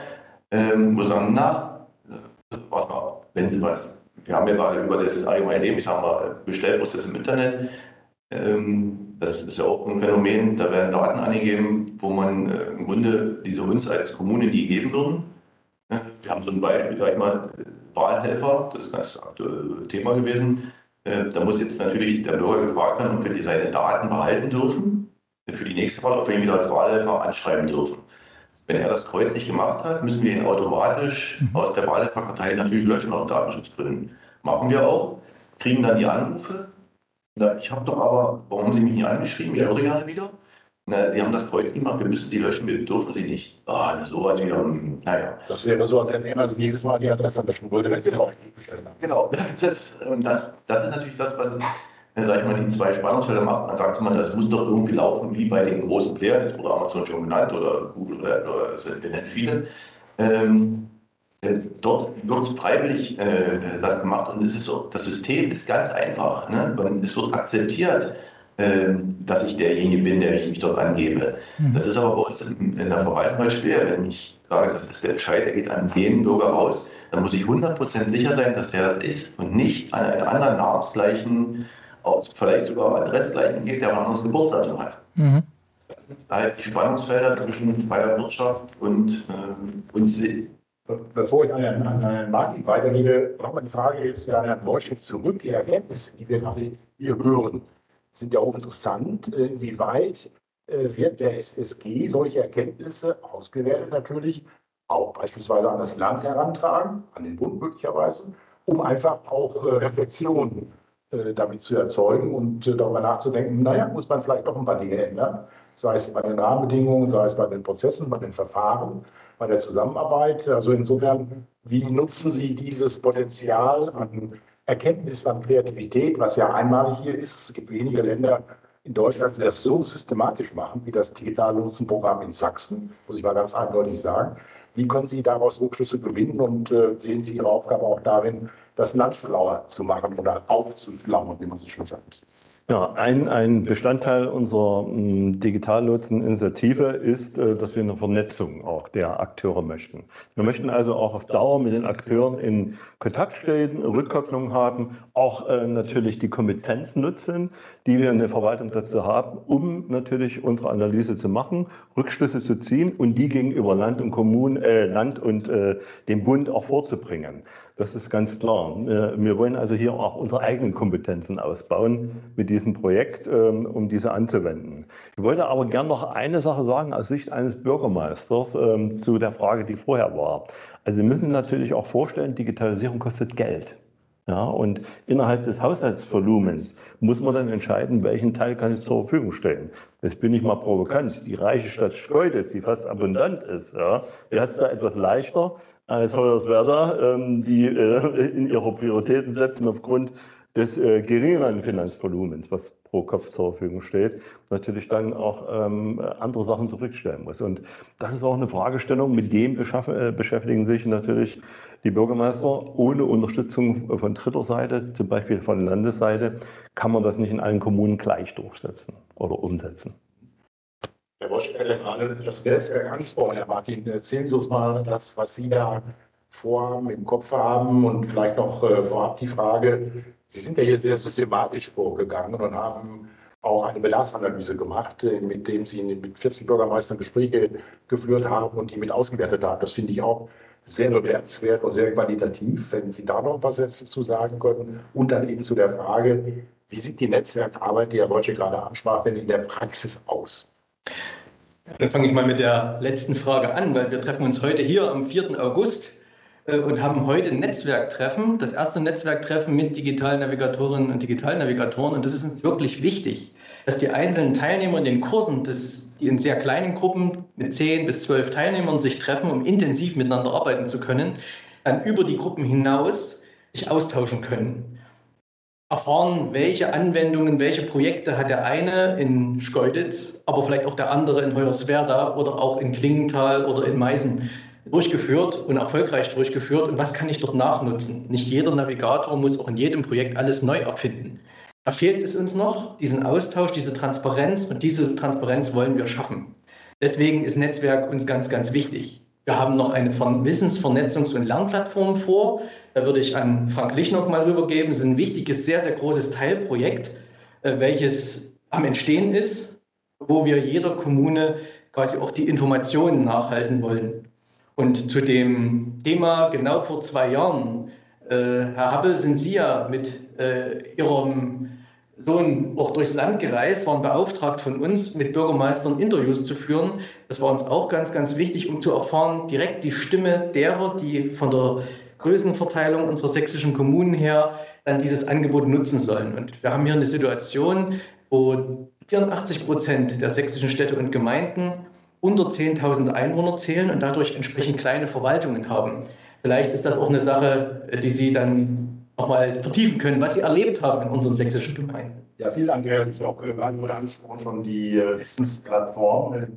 Ähm, wir sagen, na, äh, warte mal, wenn Sie was wir haben ja gerade über das allgemeine Leben, ich sage mal, Bestellprozess im Internet. Ähm, das ist ja auch ein Phänomen, da werden Daten angegeben, wo man äh, im Grunde diese uns als Kommune nie geben würden. Wir haben so ein Beispiel, sag ich mal, Wahlhelfer, das ist das aktuelle Thema gewesen. Äh, da muss jetzt natürlich der Bürger gefragt werden, ob wir seine Daten behalten dürfen für die nächste Wahl, ob wir ihn wieder als Wahlhelfer anschreiben dürfen. Wenn er das Kreuz nicht gemacht hat, müssen wir ihn automatisch mhm. aus der Wahlkartei natürlich löschen aus Datenschutzgründen. Machen wir auch, kriegen dann die Anrufe. Na, ich habe doch aber, warum haben Sie mich nicht angeschrieben? Ich würde gerne wieder. Na, Sie haben das Kreuz gemacht, wir müssen Sie löschen, wir dürfen Sie nicht. Ah, na, sowas wieder, hm, naja. Das wäre so, als wenn also jedes Mal die Adresse löschen würde, wenn Sie noch nicht bestellen. Genau, das, und das, das ist natürlich das, was sag ich mal, die zwei Spannungsfelder macht, dann sagt man, das muss doch irgendwie laufen wie bei den großen Playern, jetzt wurde Amazon schon genannt oder Google oder, oder wir nennen viele. Ähm, äh, dort wird es freiwillig äh, gemacht und es ist so, das System ist ganz einfach. Ne? Es wird akzeptiert, äh, dass ich derjenige bin, der ich mich dort angebe. Mhm. Das ist aber bei uns in, in der Verwaltung halt schwer. Wenn ich sage, das ist der Entscheid, der geht an den Bürger raus, dann muss ich 100% sicher sein, dass der das ist und nicht an einen anderen namensgleichen vielleicht sogar Adressgleichen geht, der ein anderes Geburtsdatum hat. Mhm. Das sind halt die Spannungsfelder zwischen freier Wirtschaft und, ähm, und Bevor ich an Herrn, an Martin weitergebe, nochmal die Frage ist an Herrn Borschitz zurück. Die Erkenntnisse, die wir gerade hier hören, sind ja auch interessant. Inwieweit äh, wird der SSG solche Erkenntnisse ausgewertet natürlich auch beispielsweise an das Land herantragen, an den Bund möglicherweise, um einfach auch äh, Reflexionen damit zu erzeugen und darüber nachzudenken, naja, muss man vielleicht doch ein paar Dinge ändern, sei es bei den Rahmenbedingungen, sei es bei den Prozessen, bei den Verfahren bei der Zusammenarbeit. Also insofern, wie nutzen Sie dieses Potenzial an Erkenntnis, an Kreativität, was ja einmalig hier ist? Es gibt wenige Länder in Deutschland, die das so systematisch machen, wie das Digitallotsenprogramm in Sachsen, muss ich mal ganz eindeutig sagen. Wie können Sie daraus Rückschlüsse gewinnen und äh, sehen Sie Ihre Aufgabe auch darin, das Land schlauer zu machen oder aufzuschlauen, wie man so schön sagt? Ja, ein, ein Bestandteil unserer hm, Digitallotsen-Initiative ist, äh, dass wir eine Vernetzung auch der Akteure möchten. Wir möchten also auch auf Dauer mit den Akteuren in Kontakt stehen, Rückkopplung haben, auch äh, natürlich die Kompetenz nutzen, die wir in der Verwaltung dazu haben, um natürlich unsere Analyse zu machen, Rückschlüsse zu ziehen und die gegenüber Land und Kommunen, äh, Land und äh, dem Bund auch vorzubringen. Das ist ganz klar. Wir wollen also hier auch unsere eigenen Kompetenzen ausbauen mit diesem Projekt, ähm, um diese anzuwenden. Ich wollte aber gern noch eine Sache sagen aus Sicht eines Bürgermeisters ähm, zu der Frage, die vorher war. Also Sie müssen natürlich auch vorstellen, Digitalisierung kostet Geld. Ja, und innerhalb des Haushaltsvolumens muss man dann entscheiden, welchen Teil kann ich zur Verfügung stellen. Jetzt bin ich mal provokant. Die reiche Stadt Schkeuditz, die fast abundant ist, ja, die hat es da etwas leichter als Hoyerswerda, ähm, die äh, in ihre Prioritäten setzen aufgrund des äh, geringeren Finanzvolumens, was pro Kopf zur Verfügung steht, natürlich dann auch ähm, andere Sachen zurückstellen muss. Und das ist auch eine Fragestellung, mit dem äh, beschäftigen sich natürlich die Bürgermeister. Ohne Unterstützung von dritter Seite, zum Beispiel von Landesseite, kann man das nicht in allen Kommunen gleich durchsetzen oder umsetzen. Herr Bosch, gerade das Netzwerk angesprochen, Herr Martin. Erzählen Sie uns mal das, was Sie da vorhaben, im Kopf haben und vielleicht noch äh, vorab die Frage, Sie sind ja hier sehr systematisch vorgegangen und haben auch eine Belastanalyse gemacht, äh, mit dem Sie mit 40 Bürgermeistern Gespräche geführt haben und die mit ausgewertet haben. Das finde ich auch sehr bewertenswert und sehr qualitativ, wenn Sie da noch ein paar Sätze zu sagen können. Und dann eben zu der Frage, wie sieht die Netzwerkarbeit, die Herr Wolsche gerade ansprach, denn in der Praxis aus? Dann fange ich mal mit der letzten Frage an, weil wir treffen uns heute hier am 4. August äh, und haben heute ein Netzwerktreffen, das erste Netzwerktreffen mit Digitalnavigatorinnen und Digitalnavigatoren. Und das ist uns wirklich wichtig, dass die einzelnen Teilnehmer in den Kursen, das, die in sehr kleinen Gruppen mit 10 bis 12 Teilnehmern sich treffen, um intensiv miteinander arbeiten zu können, dann über die Gruppen hinaus sich austauschen können. Erfahren, welche Anwendungen, welche Projekte hat der eine in Schkeuditz, aber vielleicht auch der andere in Hoyerswerda oder auch in Klingenthal oder in Meißen durchgeführt und erfolgreich durchgeführt und was kann ich dort nachnutzen? Nicht jeder Navigator muss auch in jedem Projekt alles neu erfinden. Da fehlt es uns noch, diesen Austausch, diese Transparenz und diese Transparenz wollen wir schaffen. Deswegen ist Netzwerk uns ganz, ganz wichtig. Wir haben noch eine Wissensvernetzungs- und Lernplattform vor. Da würde ich an Frank Lichnock mal rübergeben. Es ist ein wichtiges, sehr, sehr großes Teilprojekt, äh, welches am Entstehen ist, wo wir jeder Kommune quasi auch die Informationen nachhalten wollen. Und zu dem Thema genau vor zwei Jahren, äh, Herr Happel, sind Sie ja mit äh, Ihrem Sohn auch durchs Land gereist, waren beauftragt von uns, mit Bürgermeistern Interviews zu führen. Das war uns auch ganz, ganz wichtig, um zu erfahren, direkt die Stimme derer, die von der Größenverteilung unserer sächsischen Kommunen her dann dieses Angebot nutzen sollen. Und wir haben hier eine Situation, wo 84 Prozent der sächsischen Städte und Gemeinden unter 10.000 Einwohner zählen und dadurch entsprechend kleine Verwaltungen haben. Vielleicht ist das auch eine Sache, die Sie dann nochmal vertiefen können, was Sie erlebt haben in unseren sächsischen Gemeinden. Ja, vielen Dank, Herr Stock. Wann wurde angesprochen schon die äh, Wissensplattform? Äh,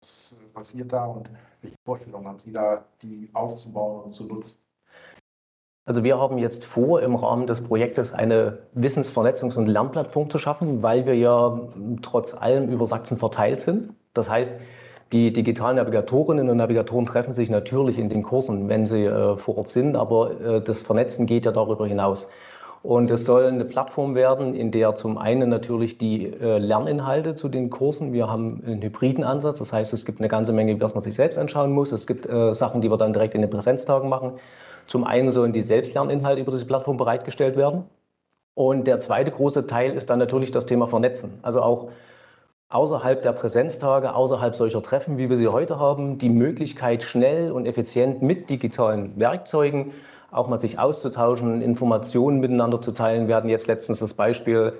was passiert da und welche Vorstellungen haben Sie da, die aufzubauen und zu nutzen? Also wir haben jetzt vor, im Rahmen des Projektes eine Wissensvernetzungs- und Lernplattform zu schaffen, weil wir ja trotz allem über Sachsen verteilt sind. Das heißt, die digitalen Navigatorinnen und Navigatoren treffen sich natürlich in den Kursen, wenn sie äh, vor Ort sind, aber äh, das Vernetzen geht ja darüber hinaus. Und es soll eine Plattform werden, in der zum einen natürlich die äh, Lerninhalte zu den Kursen, wir haben einen hybriden Ansatz, das heißt, es gibt eine ganze Menge, was man sich selbst anschauen muss. Es gibt äh, Sachen, die wir dann direkt in den Präsenztagen machen. Zum einen sollen die Selbstlerninhalte über diese Plattform bereitgestellt werden. Und der zweite große Teil ist dann natürlich das Thema Vernetzen. Also auch außerhalb der Präsenztage, außerhalb solcher Treffen, wie wir sie heute haben, die Möglichkeit, schnell und effizient mit digitalen Werkzeugen auch mal sich auszutauschen, Informationen miteinander zu teilen. Wir hatten jetzt letztens das Beispiel,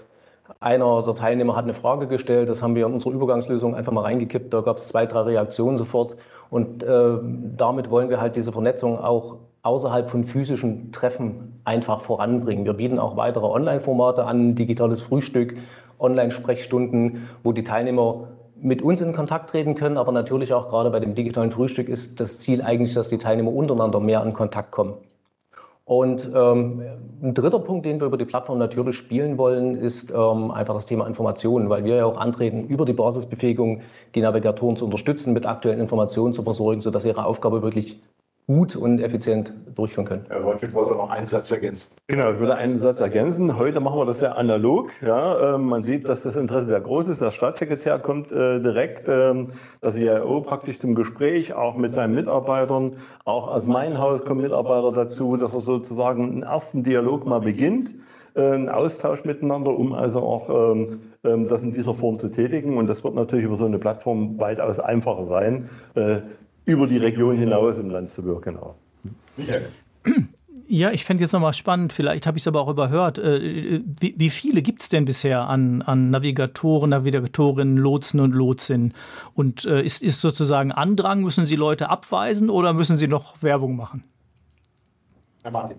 einer der Teilnehmer hat eine Frage gestellt, das haben wir in unsere Übergangslösung einfach mal reingekippt, da gab es zwei, drei Reaktionen sofort und äh, damit wollen wir halt diese Vernetzung auch außerhalb von physischen Treffen einfach voranbringen. Wir bieten auch weitere Online-Formate an, digitales Frühstück, Online-Sprechstunden, wo die Teilnehmer mit uns in Kontakt treten können, aber natürlich auch gerade bei dem digitalen Frühstück ist das Ziel eigentlich, dass die Teilnehmer untereinander mehr in Kontakt kommen. Und ähm, ein dritter Punkt, den wir über die Plattform natürlich spielen wollen, ist ähm, einfach das Thema Informationen, weil wir ja auch antreten, über die Basisbefähigung die Navigatoren zu unterstützen, mit aktuellen Informationen zu versorgen, sodass ihre Aufgabe wirklich gut und effizient durchführen können. Herr Wolfig wollte noch einen Satz ergänzen. Genau, ich würde einen Satz ergänzen. Heute machen wir das ja analog. Ja, äh, man sieht, dass das Interesse sehr groß ist. Der Staatssekretär kommt äh, direkt, äh, das IAO praktisch zum Gespräch, auch mit seinen Mitarbeitern. Auch aus meinem Haus kommen Mitarbeiter dazu, dass er sozusagen einen ersten Dialog mal beginnt, äh, einen Austausch miteinander, um also auch ähm, ähm, das in dieser Form zu tätigen. Und das wird natürlich über so eine Plattform weitaus einfacher sein, äh, über die Region hinaus im Land zu wirken. Auch. Ja, ich fände jetzt nochmal spannend, vielleicht habe ich es aber auch überhört. Äh, wie, wie viele gibt es denn bisher an, an Navigatoren, Navigatorinnen, Lotsen und Lotsinnen? Und äh, ist, ist sozusagen Andrang, müssen Sie Leute abweisen oder müssen Sie noch Werbung machen? Herr Martin.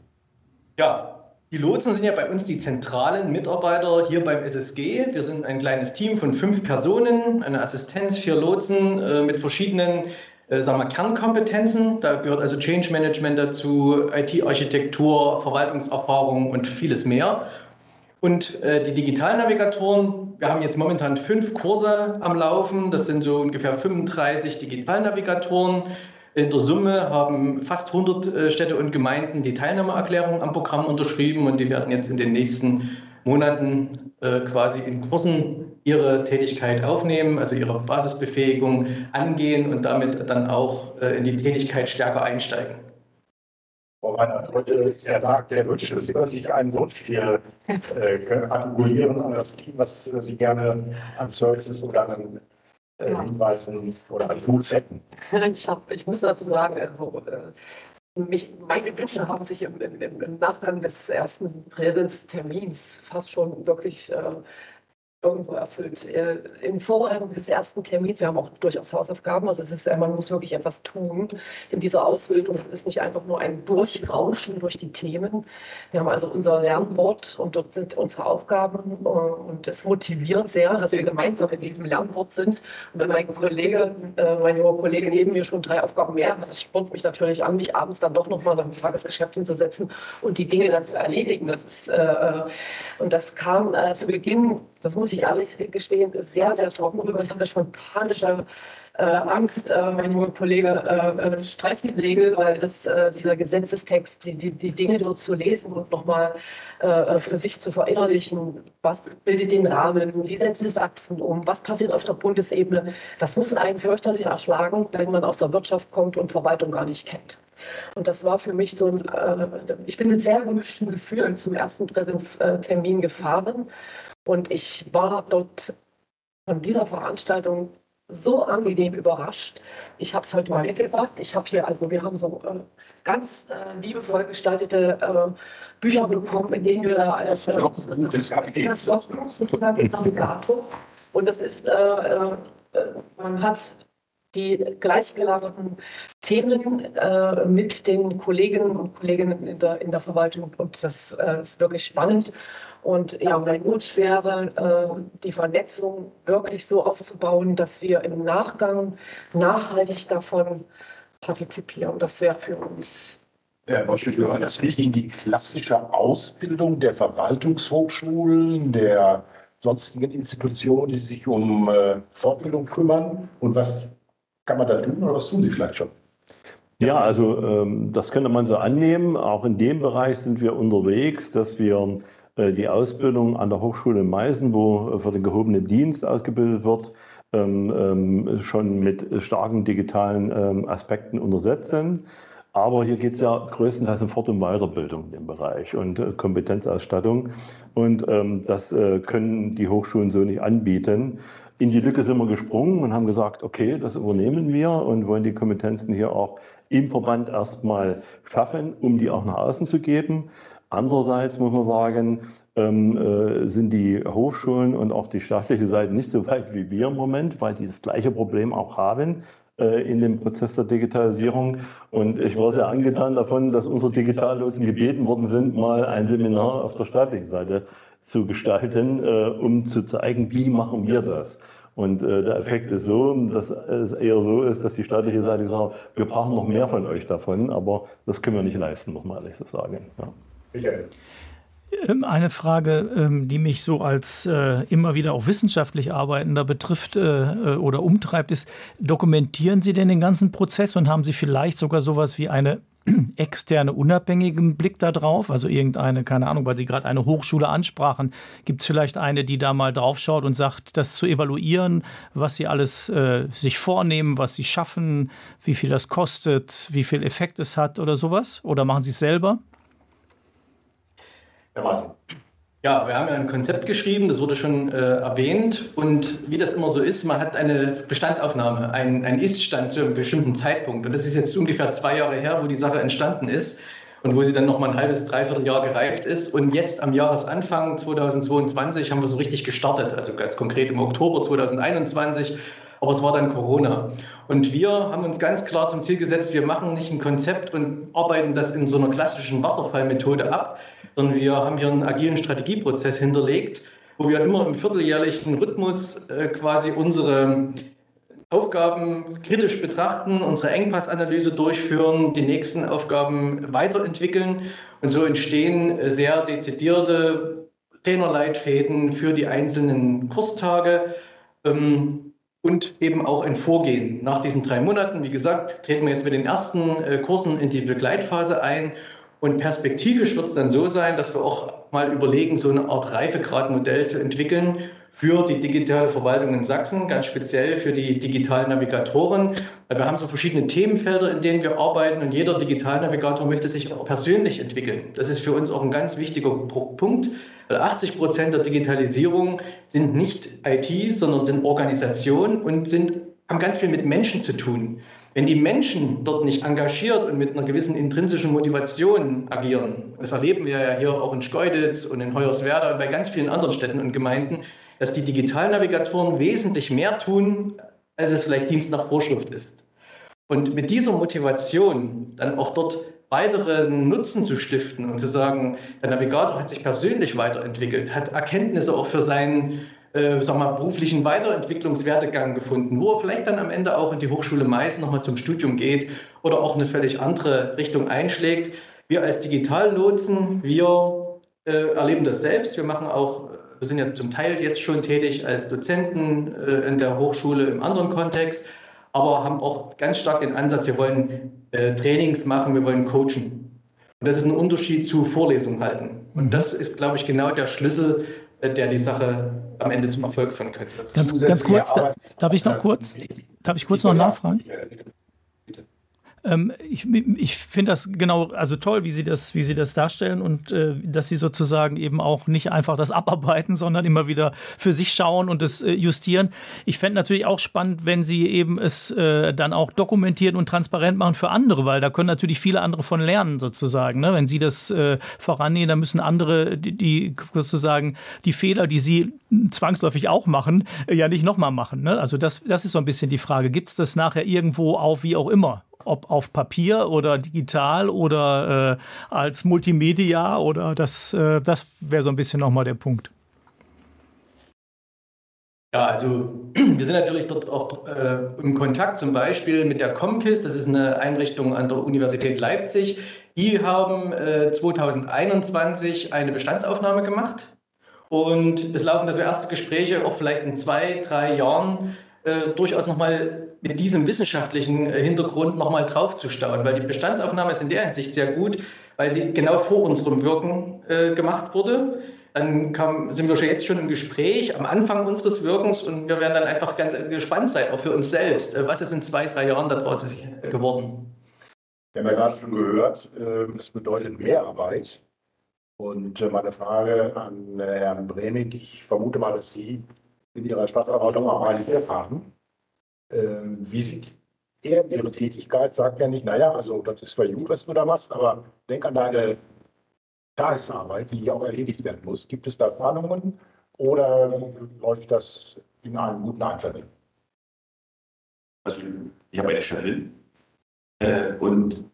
Ja, die Lotsen sind ja bei uns die zentralen Mitarbeiter hier beim SSG. Wir sind ein kleines Team von fünf Personen, eine Assistenz, vier Lotsen äh, mit verschiedenen äh, sagen wir, Kernkompetenzen. Da gehört also Change Management dazu, IT-Architektur, Verwaltungserfahrung und vieles mehr. Und äh, die Digitalnavigatoren, wir haben jetzt momentan fünf Kurse am Laufen. Das sind so ungefähr 35 Digitalnavigatoren. In der Summe haben fast 100 äh, Städte und Gemeinden die Teilnahmeerklärung am Programm unterschrieben und die werden jetzt in den nächsten Monaten äh, quasi in Kursen ihre Tätigkeit aufnehmen, also ihre Basisbefähigung angehen und damit dann auch äh, in die Tätigkeit stärker einsteigen. Frau Reinhardt, heute ist der Tag der Wünsche. Sie können sich einen Wunsch hier äh, artikulieren an das Team, was Sie gerne an Services oder an äh, Hinweisen oder an Tools hätten. Ich, hab, ich muss dazu sagen, also, äh, mich, meine Wünsche haben sich im, im, im Nachgang des ersten Präsenztermins fast schon wirklich äh, irgendwo erfüllt. Äh, Im Vorbereitung des ersten Termins, wir haben auch durchaus Hausaufgaben, also es ist, man muss wirklich etwas tun in dieser Ausbildung. Es ist nicht einfach nur ein Durchrauschen durch die Themen. Wir haben also unser Lernboard und dort sind unsere Aufgaben äh, und es motiviert sehr, dass wir gemeinsam in diesem Lernboard sind. Und wenn mein Kollege, äh, mein junger Kollege neben mir schon drei Aufgaben mehr hat, das spornt mich natürlich an, mich abends dann doch nochmal im Tagesgeschäft hinzusetzen und die Dinge dann zu erledigen. Das ist, und das kam zu Beginn das muss ich ehrlich gestehen, sehr, sehr trocken rüber. Ich hatte schon panische äh, Angst. Äh, mein junger Kollege äh, streicht die Segel, weil das, äh, dieser Gesetzestext, die, die, die, Dinge dort zu lesen und nochmal äh, für sich zu verinnerlichen, was bildet den Rahmen, wie setzt es Achsen um, was passiert auf der Bundesebene, das muss einen fürchterlich erschlagen, wenn man aus der Wirtschaft kommt und Verwaltung gar nicht kennt. Und das war für mich so ein, äh, ich bin mit sehr gemischten Gefühlen zum ersten Präsenztermin gefahren und ich war dort von dieser Veranstaltung so angenehm überrascht. Ich habe es heute mal mitgebracht. Ich habe hier, also wir haben so äh, ganz äh, liebevoll gestaltete äh, Bücher bekommen, in denen wir da alles das, das, das Logbuch sozusagen des Navigators. Und das ist, äh, äh, man hat die gleichgelagerten Themen äh, mit den Kolleginnen und Kollegen in der, in der Verwaltung. Und das äh, ist wirklich spannend. Und ja, mein Wunsch wäre, äh, die Vernetzung wirklich so aufzubauen, dass wir im Nachgang nachhaltig davon partizipieren. Das wäre für uns. Herr Boschel, gehört das nicht in die klassische Ausbildung der Verwaltungshochschulen, der sonstigen Institutionen, die sich um äh, Fortbildung kümmern? Und was kann man da tun oder was tun Sie vielleicht schon? Ja, also ähm, das könnte man so annehmen. Auch in dem Bereich sind wir unterwegs, dass wir äh, die Ausbildung an der Hochschule in Meißen, wo für den gehobenen Dienst ausgebildet wird, ähm, ähm, schon mit starken digitalen ähm, Aspekten untersetzt sind. Aber hier geht es ja größtenteils um Fort- und Weiterbildung in dem Bereich und äh, Kompetenzausstattung. Und das äh, können die Hochschulen so nicht anbieten. In die Lücke sind wir gesprungen und haben gesagt, okay, das übernehmen wir und wollen die Kompetenzen hier auch im Verband erstmal schaffen, um die auch nach außen zu geben. Andererseits muss man sagen, ähm, äh, sind die Hochschulen und auch die staatliche Seite nicht so weit wie wir im Moment, weil die das gleiche Problem auch haben äh, in dem Prozess der Digitalisierung. Und ich war sehr angetan davon, dass unsere Digitallosen gebeten worden sind, mal ein Seminar auf der staatlichen Seite zu gestalten, äh, um zu zeigen, wie machen wir das. Und äh, der Effekt ist so, dass es eher so ist, dass die staatliche Seite sagt, wir brauchen noch mehr von euch davon, aber das können wir nicht leisten, muss man ehrlich so sagen. Ja. Michael. Ähm, eine Frage, ähm, die mich so als äh, immer wieder auch wissenschaftlich Arbeitender betrifft äh, äh, oder umtreibt, ist, dokumentieren Sie denn den ganzen Prozess und haben Sie vielleicht sogar sowas wie eine externe unabhängigen Blick darauf? Also irgendeine, keine Ahnung, weil Sie gerade eine Hochschule ansprachen, gibt es vielleicht eine, die da mal draufschaut und sagt, das zu evaluieren, was Sie alles äh, sich vornehmen, was Sie schaffen, wie viel das kostet, wie viel Effekt es hat oder sowas? Oder machen Sie es selber? Herr Martin. Ja, wir haben ja ein Konzept geschrieben, das wurde schon äh, erwähnt. Und wie das immer so ist, man hat eine Bestandsaufnahme, einen, einen Ist-Stand zu einem bestimmten Zeitpunkt. Und das ist jetzt ungefähr zwei Jahre her, wo die Sache entstanden ist und wo sie dann noch mal ein halbes, dreiviertel Jahr gereift ist. Und jetzt am Jahresanfang 2022 haben wir so richtig gestartet, also ganz konkret im Oktober 2021 aber es war dann Corona. Und wir haben uns ganz klar zum Ziel gesetzt, wir machen nicht ein Konzept und arbeiten das in so einer klassischen Wasserfallmethode ab, sondern wir haben hier einen agilen Strategieprozess hinterlegt, wo wir immer im vierteljährlichen Rhythmus äh, quasi unsere Aufgaben kritisch betrachten, unsere Engpassanalyse durchführen, die nächsten Aufgaben weiterentwickeln und so entstehen sehr dezidierte Trainerleitfäden für die einzelnen Kurstage. Ähm, und eben auch ein Vorgehen. Nach diesen drei Monaten, wie gesagt, treten wir jetzt mit den ersten äh, Kursen in die Begleitphase ein. Und perspektivisch wird es dann so sein, dass wir auch mal überlegen, so eine Art Reifegradmodell zu entwickeln für die digitale Verwaltung in Sachsen, ganz speziell für die digitalen Navigatoren. Wir haben so verschiedene Themenfelder, in denen wir arbeiten und jeder Digitalnavigator möchte sich auch persönlich entwickeln. Das ist für uns auch ein ganz wichtiger Punkt, weil 80 Prozent der Digitalisierung sind nicht IT, sondern sind Organisation und sind, haben ganz viel mit Menschen zu tun. Wenn die Menschen dort nicht engagiert und mit einer gewissen intrinsischen Motivation agieren, das erleben wir ja hier auch in Schkeuditz und in Hoyerswerda und bei ganz vielen anderen Städten und Gemeinden, dass die Digitalnavigatoren wesentlich mehr tun, als es vielleicht Dienst nach Vorschrift ist. Und mit dieser Motivation dann auch dort weiteren Nutzen zu stiften und zu sagen, der Navigator hat sich persönlich weiterentwickelt, hat Erkenntnisse auch für seinen äh, sag mal, beruflichen Weiterentwicklungswertegang gefunden, wo er vielleicht dann am Ende auch in die Hochschule Meißen nochmal zum Studium geht oder auch eine völlig andere Richtung einschlägt. Wir als Digitallotsen, wir äh, erleben das selbst. Wir machen auch, wir sind ja zum Teil jetzt schon tätig als Dozenten äh, in der Hochschule im anderen Kontext aber haben auch ganz stark den Ansatz, wir wollen äh, Trainings machen, wir wollen coachen. Und das ist ein Unterschied zu Vorlesungen halten. Und das ist, glaube ich, genau der Schlüssel, äh, der die Sache am Ende zum Erfolg führen könnte. Ganz, ganz kurz, da, darf ich noch kurz, darf ich kurz noch nachfragen? Ähm, ich ich finde das genau, also toll, wie Sie das, wie Sie das darstellen und äh, dass Sie sozusagen eben auch nicht einfach das abarbeiten, sondern immer wieder für sich schauen und es äh, justieren. Ich fände natürlich auch spannend, wenn Sie eben es äh, dann auch dokumentieren und transparent machen für andere, weil da können natürlich viele andere von lernen sozusagen. Ne? Wenn Sie das äh, vorannehmen, dann müssen andere, die, die, sozusagen die Fehler, die Sie zwangsläufig auch machen, äh, ja nicht nochmal machen. Ne? Also das, das ist so ein bisschen die Frage. Gibt es das nachher irgendwo auf, wie auch immer? Ob auf Papier oder digital oder äh, als Multimedia oder das, äh, das wäre so ein bisschen nochmal der Punkt. Ja, also wir sind natürlich dort auch äh, im Kontakt zum Beispiel mit der Comkis, das ist eine Einrichtung an der Universität Leipzig. Die haben äh, 2021 eine Bestandsaufnahme gemacht und es laufen also erste Gespräche, auch vielleicht in zwei, drei Jahren, äh, durchaus nochmal mit diesem wissenschaftlichen äh, Hintergrund nochmal draufzustauen, weil die Bestandsaufnahme ist in der Hinsicht sehr gut, weil sie genau vor unserem Wirken äh, gemacht wurde. dann kam, sind wir schon jetzt schon im Gespräch am Anfang unseres Wirkens und wir werden dann einfach ganz gespannt sein, auch für uns selbst. Äh, was ist in zwei, drei Jahren daraus geworden? Wir haben ja gerade schon gehört, es bedeutet Mehrarbeit. Und äh, meine Frage an Herrn Bremig, ich vermute mal, dass Sie in Ihrer Stadtverwaltung auch einige erfahren. Ähm, wie sieht er Ihre Tätigkeit? Sagt er nicht, naja, also das ist zwar gut, was du da machst, aber denk an deine Tagesarbeit, die auch erledigt werden muss. Gibt es da Planungen oder läuft das in einem guten Einvernehmen? Also ich habe eine Chefin äh, und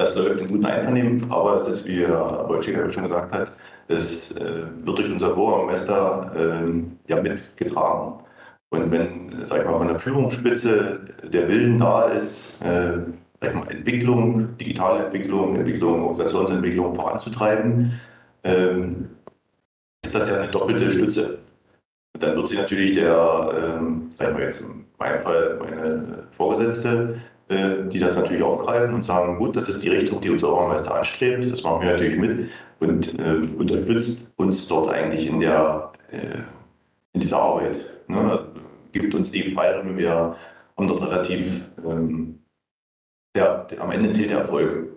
das läuft in guten Einvernehmen, aber es ist, wie Herr Bolschek schon gesagt hat, es äh, wird durch unser Bürgermeister äh, ja mitgetragen. Und wenn, sag ich mal, von der Führungsspitze der Willen da ist, äh, sag ich mal, Entwicklung, digitale Entwicklung, Entwicklung, Organisationsentwicklung voranzutreiben, ähm, ist das ja eine doppelte Stütze. Und dann wird sie natürlich der, ähm, sagen wir jetzt in meinem Fall meine Vorgesetzte, die das natürlich aufgreifen und sagen, gut, das ist die Richtung, die unser Bürgermeister anstrebt, das machen wir natürlich mit und äh, unterstützt uns dort eigentlich in, der, äh, in dieser Arbeit. Ne? Gibt uns die Freiräume, wir haben dort relativ ähm, der, am Ende zählt der Erfolg.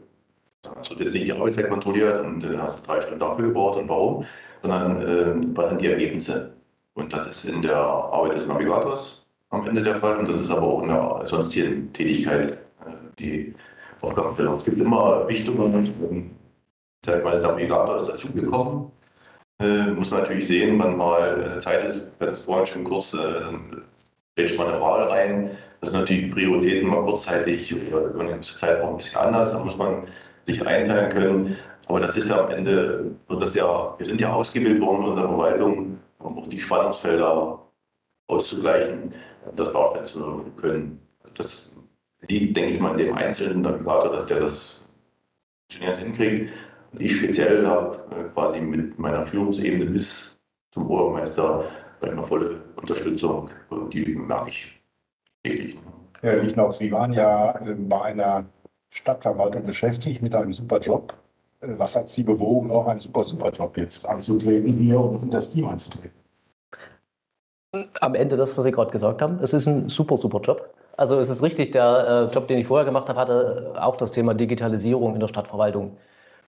Wird jetzt nicht die Arbeitszeit kontrolliert und äh, hast drei Stunden dafür gebraucht und warum, sondern äh, was sind die Ergebnisse. Und das ist in der Arbeit des Navigators am Ende der Fall und das ist aber auch in der sonstigen Tätigkeit äh, die Aufgabenstellung. Es gibt immer Richtungen. Mal der Navigator ist dazugekommen. Äh, muss man natürlich sehen, wann mal äh, Zeit ist. Ich hatte vorhin schon kurz, äh, man eine Wahl rein das sind natürlich Prioritäten mal kurzzeitig oder über Zeit auch ein bisschen anders. Da muss man sich einteilen können. Aber das ist ja am Ende, das ja, wir sind ja ausgebildet worden in der Verwaltung, um auch die Spannungsfelder auszugleichen, das darstellen können. Das liegt, denke ich mal, in dem einzelnen Navigator, dass der das funktioniert hinkriegt. Und ich speziell habe äh, quasi mit meiner Führungsebene bis zum Bürgermeister eine volle Unterstützung und die merke ich tätig. Herr Lichnock, Sie waren ja ähm, bei einer Stadtverwaltung beschäftigt mit einem super Job. Äh, was hat Sie bewogen, auch einen super, super Job jetzt anzutreten hier und in das Team anzutreten? Am Ende das, was Sie gerade gesagt haben, es ist ein super, super Job. Also es ist richtig, der äh, Job, den ich vorher gemacht habe, hatte auch das Thema Digitalisierung in der Stadtverwaltung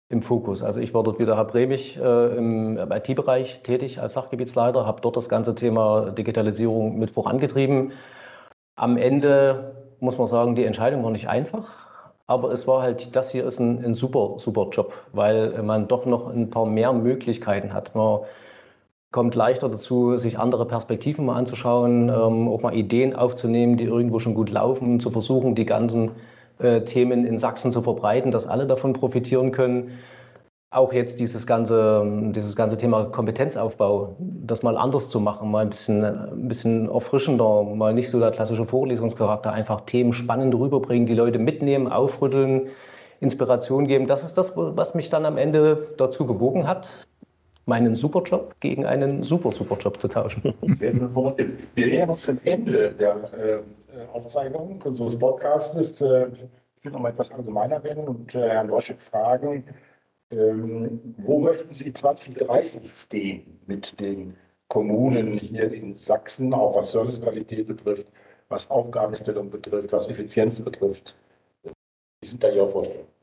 im Fokus. Also ich war dort wieder Herr Bremig äh, im IT-Bereich tätig als Sachgebietsleiter, habe dort das ganze Thema Digitalisierung mit vorangetrieben. Am Ende muss man sagen, die Entscheidung war nicht einfach, aber es war halt, das hier ist ein, ein super, super Job, weil man doch noch ein paar mehr Möglichkeiten hat. Man kommt leichter dazu, sich andere Perspektiven mal anzuschauen, ähm, auch mal Ideen aufzunehmen, die irgendwo schon gut laufen, zu versuchen, die ganzen äh, Themen in Sachsen zu verbreiten, dass alle davon profitieren können auch jetzt dieses ganze, dieses ganze Thema Kompetenzaufbau, das mal anders zu machen, mal ein bisschen, ein bisschen erfrischender, mal nicht so der klassische Vorlesungscharakter, einfach Themen spannend rüberbringen, die Leute mitnehmen, aufrütteln, Inspiration geben. Das ist das, was mich dann am Ende dazu bewogen hat, meinen Superjob gegen einen super Superjob zu tauschen. Wir nähern zum Ende der äh, Aufzeichnung unseres Podcasts. Äh, ich will noch mal etwas allgemeiner werden und äh, Herrn Loschek fragen, ähm, wo möchten Sie 2030 stehen mit den Kommunen hier in Sachsen, auch was Servicequalität betrifft, was Aufgabenstellung betrifft, was Effizienz betrifft? Wie sind da Ihre Vorstellungen?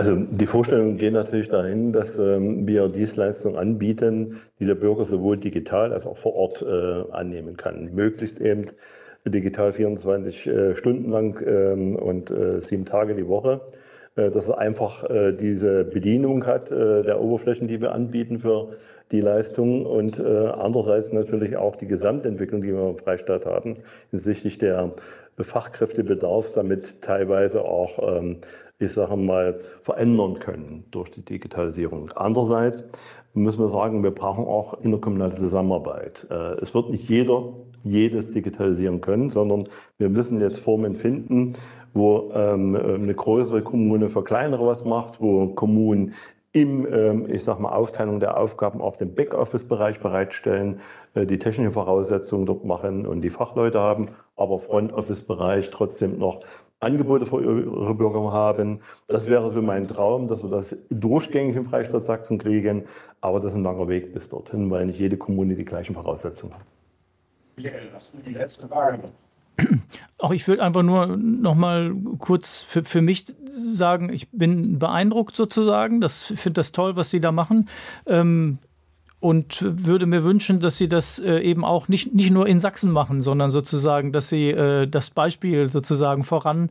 Also die Vorstellungen gehen natürlich dahin, dass ähm, wir Dienstleistungen anbieten, die der Bürger sowohl digital als auch vor Ort äh, annehmen kann. Möglichst eben digital 24 äh, Stunden lang ähm, und äh, sieben Tage die Woche. Äh, dass er einfach äh, diese Bedienung hat äh, der Oberflächen, die wir anbieten für die Leistung und andererseits natürlich auch die Gesamtentwicklung, die wir im Freistaat haben, hinsichtlich der Fachkräftebedarfs, damit teilweise auch, ähm, ich sage mal, verändern können durch die Digitalisierung. Andererseits müssen wir sagen, wir brauchen auch interkommunale Zusammenarbeit. Es wird nicht jeder jedes digitalisieren können, sondern wir müssen jetzt Formen finden, wo ähm, eine größere Kommune für kleinere was macht, wo Kommunen im, ähm, ich sag mal, Aufteilung der Aufgaben auch den Backoffice-Bereich bereitstellen, äh, die technische Voraussetzungen dort machen und die Fachleute haben, aber Front-Office-Bereich trotzdem noch Angebote für ihre Bürger haben. Das wäre so mein Traum, dass wir das durchgängig im Freistaat Sachsen kriegen. Aber das ist ein langer Weg bis dorthin, weil nicht jede Kommune die gleichen Voraussetzungen hat. Michael, hast du die letzte Frage noch? Auch ich will einfach nur noch mal kurz für, für mich sagen, ich bin beeindruckt sozusagen. Das finde das toll, was Sie da machen. Ähm, und würde mir wünschen, dass Sie das äh, eben auch nicht, nicht nur in Sachsen machen, sondern sozusagen, dass Sie äh, das Beispiel sozusagen voran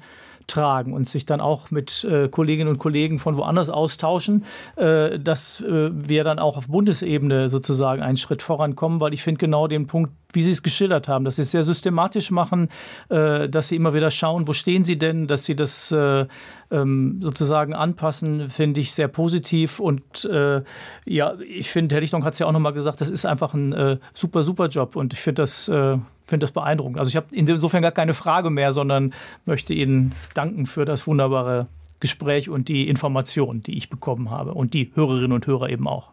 tragen und sich dann auch mit äh, Kolleginnen und Kollegen von woanders austauschen, äh, dass äh, wir dann auch auf Bundesebene sozusagen einen Schritt vorankommen, weil ich finde genau den Punkt, wie Sie es geschildert haben, dass Sie es sehr systematisch machen, äh, dass Sie immer wieder schauen, wo stehen Sie denn, dass Sie das äh, ähm, sozusagen anpassen, finde ich sehr positiv. Und äh, ja, ich finde, Herr Lichtung hat es ja auch nochmal gesagt, das ist einfach ein äh, super, super Job und ich finde das äh, finde das beeindruckend. Also ich habe insofern gar keine Frage mehr, sondern möchte Ihnen danken für das wunderbare Gespräch und die Informationen, die ich bekommen habe und die Hörerinnen und Hörer eben auch.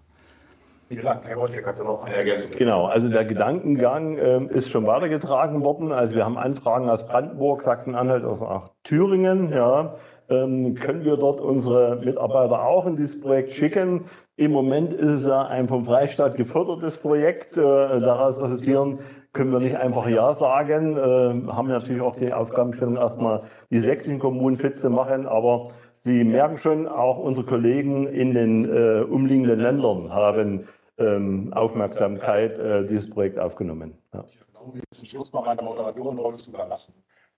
Vielen Dank. Herr Wojtek hatte noch eine Ergänzung. Genau, also der Gedankengang äh, ist schon weitergetragen worden. Also wir haben Anfragen aus Brandenburg, Sachsen-Anhalt, aus auch Thüringen. Ja, ähm, können wir dort unsere Mitarbeiter auch in dieses Projekt schicken? Im Moment ist es ja ein vom Freistaat gefördertes Projekt. Äh, daraus resultieren können wir nicht einfach Ja sagen. Äh, haben natürlich auch die Aufgabenstellung, erstmal die sächsischen Kommunen fit zu machen. Aber Sie merken schon, auch unsere Kollegen in den äh, umliegenden Ländern haben ähm, Aufmerksamkeit äh, dieses Projekt aufgenommen. Ja. Ich erlaube jetzt zum Schluss zu überlassen.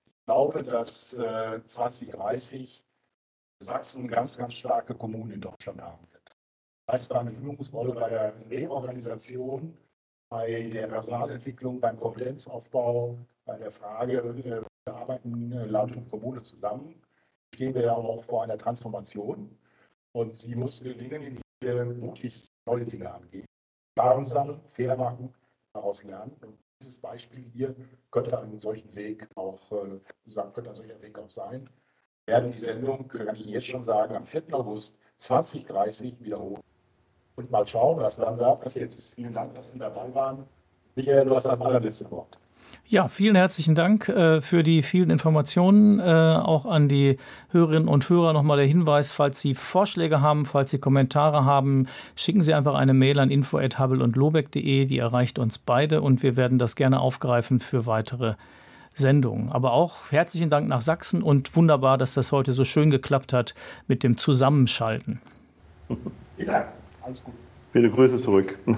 Ich glaube, dass äh, 2030 Sachsen ganz, ganz starke Kommunen in Deutschland haben wird. Das heißt, eine Übungsrolle bei der Reorganisation, bei der Personalentwicklung, beim Kompetenzaufbau, bei der Frage, äh, wir arbeiten äh, Land und Kommune zusammen, stehen wir ja auch vor einer Transformation. Und sie muss gelingen, indem wir mutig neue Dinge angehen. Erfahrung sammeln, Fehler machen, daraus lernen. Und dieses Beispiel hier könnte einen solchen Weg auch, äh, könnte ein solcher Weg auch sein. Wir werden die Sendung, kann ich jetzt schon sagen, am 4. August 2030 wiederholen. Und mal schauen, was dann da passiert ist. Vielen Dank, dass Sie dabei waren. Michael, du hast das allerletzte Wort. Ja, vielen herzlichen Dank äh, für die vielen Informationen. Äh, auch an die Hörerinnen und Hörer nochmal der Hinweis, falls Sie Vorschläge haben, falls Sie Kommentare haben, schicken Sie einfach eine Mail an info.habel und lobeck.de. Die erreicht uns beide und wir werden das gerne aufgreifen für weitere Sendungen. Aber auch herzlichen Dank nach Sachsen und wunderbar, dass das heute so schön geklappt hat mit dem Zusammenschalten. Ja, alles gut. Viele Grüße zurück.